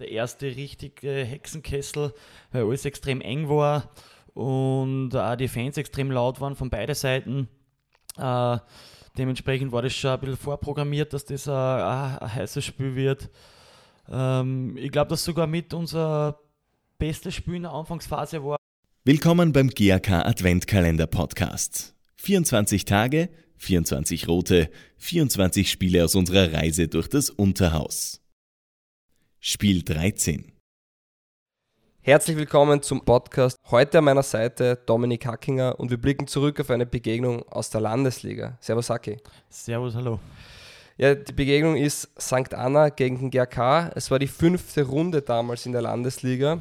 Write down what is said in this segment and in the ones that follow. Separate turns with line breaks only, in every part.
der erste richtige Hexenkessel, weil alles extrem eng war und auch die Fans extrem laut waren von beiden Seiten. Äh, dementsprechend war das schon ein bisschen vorprogrammiert, dass das ein, ein heißes Spiel wird. Ähm, ich glaube, dass sogar mit unser bestes Spiel in der Anfangsphase war.
Willkommen beim GAK Adventkalender Podcast. 24 Tage, 24 rote, 24 Spiele aus unserer Reise durch das Unterhaus. Spiel 13.
Herzlich willkommen zum Podcast. Heute an meiner Seite Dominik Hackinger und wir blicken zurück auf eine Begegnung aus der Landesliga. Servus Hacki.
Servus, hallo.
Ja, die Begegnung ist St. Anna gegen den GRK. Es war die fünfte Runde damals in der Landesliga.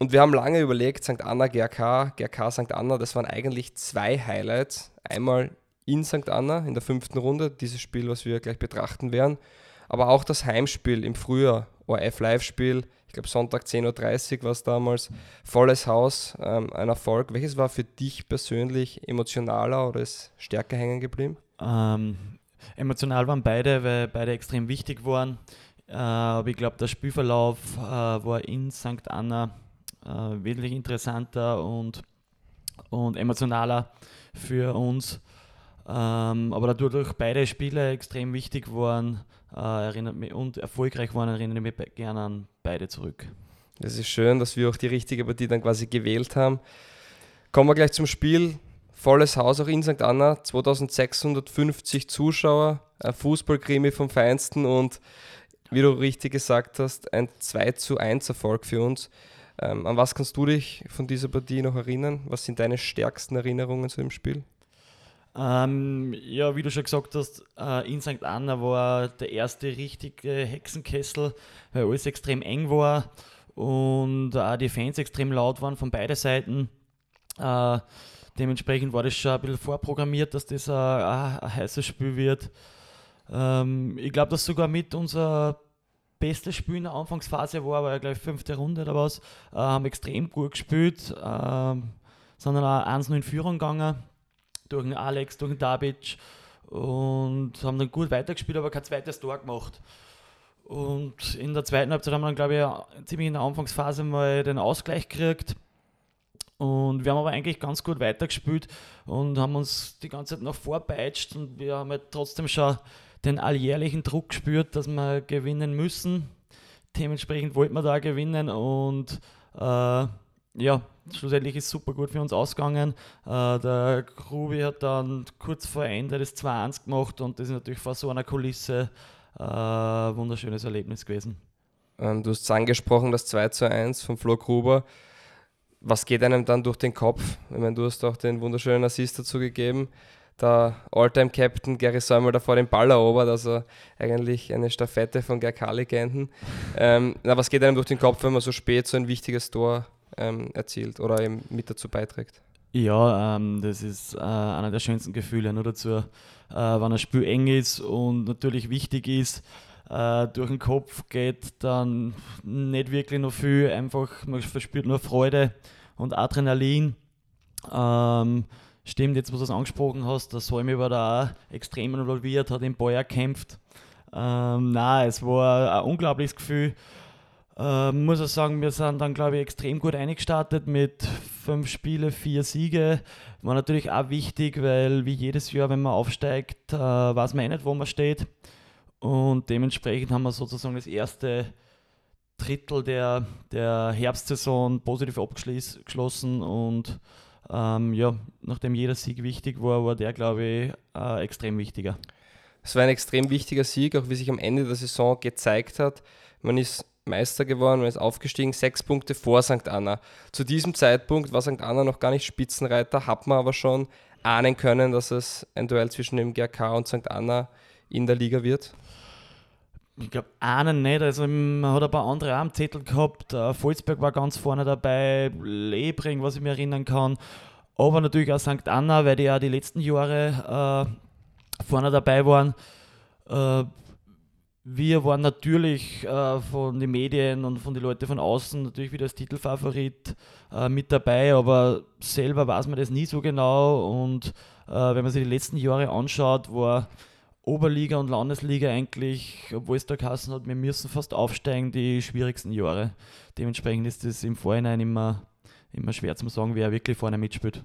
Und wir haben lange überlegt, St. Anna, GRK, GRK, St. Anna, das waren eigentlich zwei Highlights. Einmal in St. Anna in der fünften Runde, dieses Spiel, was wir gleich betrachten werden. Aber auch das Heimspiel im Frühjahr, ORF-Live-Spiel ich glaube Sonntag 10.30 Uhr war es damals, volles Haus, ähm, ein Erfolg. Welches war für dich persönlich emotionaler oder ist stärker hängen geblieben?
Ähm, emotional waren beide, weil beide extrem wichtig waren. Äh, aber ich glaube, der Spielverlauf äh, war in St. Anna äh, wesentlich interessanter und, und emotionaler für uns. Ähm, aber dadurch beide Spiele extrem wichtig waren äh, erinnert mich, und erfolgreich waren, erinnere ich mich gerne an beide zurück.
Das ist schön, dass wir auch die richtige Partie dann quasi gewählt haben. Kommen wir gleich zum Spiel. Volles Haus auch in St. Anna, 2650 Zuschauer, ein Fußballkrimi vom Feinsten und wie du richtig gesagt hast, ein 2 zu 1 Erfolg für uns. Ähm, an was kannst du dich von dieser Partie noch erinnern? Was sind deine stärksten Erinnerungen zu dem Spiel?
Ähm, ja, wie du schon gesagt hast, äh, in St. Anna war der erste richtige Hexenkessel, weil alles extrem eng war und auch die Fans extrem laut waren von beiden Seiten. Äh, dementsprechend war das schon ein bisschen vorprogrammiert, dass das ein, ein heißes Spiel wird. Ähm, ich glaube, dass sogar mit unser bestes Spiel in der Anfangsphase war, war ja gleich fünfte Runde oder was, äh, haben extrem gut gespielt, äh, sind dann auch 1-0 in Führung gegangen durch den Alex, durch den Dabic und haben dann gut weitergespielt, aber kein zweites Tor gemacht. Und in der zweiten Halbzeit haben wir dann, glaube ich, ziemlich in der Anfangsphase mal den Ausgleich gekriegt. Und wir haben aber eigentlich ganz gut weitergespielt und haben uns die ganze Zeit noch vorbeitscht und wir haben halt trotzdem schon den alljährlichen Druck gespürt, dass wir gewinnen müssen. Dementsprechend wollten wir da gewinnen und äh, ja, schlussendlich ist super gut für uns ausgegangen. Äh, der Grubi hat dann kurz vor Ende das 2-1 gemacht und das ist natürlich vor so einer Kulisse äh, wunderschönes Erlebnis gewesen.
Ähm, du hast es angesprochen, das 2 1 von Flo Gruber. Was geht einem dann durch den Kopf? Ich meine, du hast auch den wunderschönen Assist dazu gegeben. Der All-Time-Captain Gary Säumel davor den Ball erobert, also eigentlich eine Staffette von GRK-Legenden. Ähm, was geht einem durch den Kopf, wenn man so spät so ein wichtiges Tor ähm, erzielt oder eben mit dazu beiträgt.
Ja, ähm, das ist äh, einer der schönsten Gefühle. Nur dazu, äh, wenn ein Spiel eng ist und natürlich wichtig ist, äh, durch den Kopf geht dann nicht wirklich noch viel. Einfach, man verspürt nur Freude und Adrenalin. Ähm, stimmt, jetzt, wo du es angesprochen hast, der Säume war da auch extrem involviert, hat im Ball gekämpft. Ähm, nein, es war ein unglaubliches Gefühl. Äh, muss ich sagen, wir sind dann, glaube ich, extrem gut eingestartet mit fünf Spiele, vier Siege. War natürlich auch wichtig, weil wie jedes Jahr, wenn man aufsteigt, äh, weiß man eh nicht, wo man steht. Und dementsprechend haben wir sozusagen das erste Drittel der, der Herbstsaison positiv abgeschlossen und ähm, ja, nachdem jeder Sieg wichtig war, war der, glaube ich, äh, extrem wichtiger.
Es war ein extrem wichtiger Sieg, auch wie sich am Ende der Saison gezeigt hat. Man ist Meister geworden und ist aufgestiegen, sechs Punkte vor St. Anna. Zu diesem Zeitpunkt war St. Anna noch gar nicht Spitzenreiter, hat man aber schon ahnen können, dass es ein Duell zwischen dem GRK und St. Anna in der Liga wird?
Ich glaube, ahnen nicht. Also, man hat ein paar andere am Zettel gehabt. Volzberg war ganz vorne dabei, Lebring, was ich mir erinnern kann. Aber natürlich auch St. Anna, weil die ja die letzten Jahre äh, vorne dabei waren. Äh, wir waren natürlich äh, von den Medien und von den Leuten von außen natürlich wieder als Titelfavorit äh, mit dabei, aber selber weiß man das nie so genau. Und äh, wenn man sich die letzten Jahre anschaut, war Oberliga und Landesliga eigentlich, obwohl es da geheißen hat, wir müssen fast aufsteigen, die schwierigsten Jahre. Dementsprechend ist es im Vorhinein immer, immer schwer zu sagen, wer wirklich vorne mitspielt.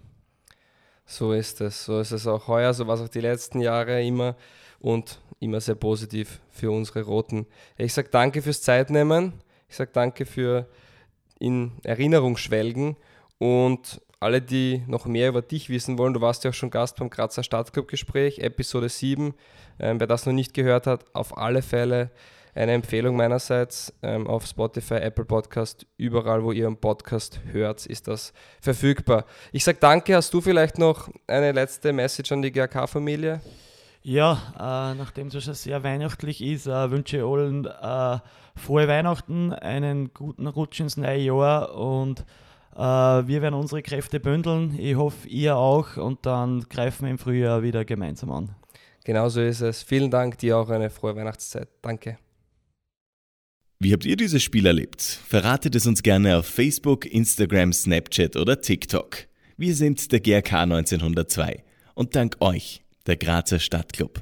So ist es. So ist es auch heuer, so war es auch die letzten Jahre immer und immer sehr positiv für unsere Roten. Ich sage danke fürs Zeitnehmen. Ich sage danke für in Erinnerung schwelgen und alle, die noch mehr über dich wissen wollen, du warst ja auch schon Gast beim Grazer Stadtclub-Gespräch, Episode 7. Ähm, wer das noch nicht gehört hat, auf alle Fälle eine Empfehlung meinerseits ähm, auf Spotify, Apple Podcast, überall, wo ihr einen Podcast hört, ist das verfügbar. Ich sage danke. Hast du vielleicht noch eine letzte Message an die GRK-Familie?
Ja, äh, nachdem es schon sehr weihnachtlich ist, äh, wünsche ich allen äh, frohe Weihnachten, einen guten Rutsch ins neue Jahr und äh, wir werden unsere Kräfte bündeln. Ich hoffe, ihr auch und dann greifen wir im Frühjahr wieder gemeinsam an.
Genauso ist es. Vielen Dank, dir auch eine frohe Weihnachtszeit. Danke.
Wie habt ihr dieses Spiel erlebt? Verratet es uns gerne auf Facebook, Instagram, Snapchat oder TikTok. Wir sind der GRK 1902 und dank euch der Grazer Stadtclub.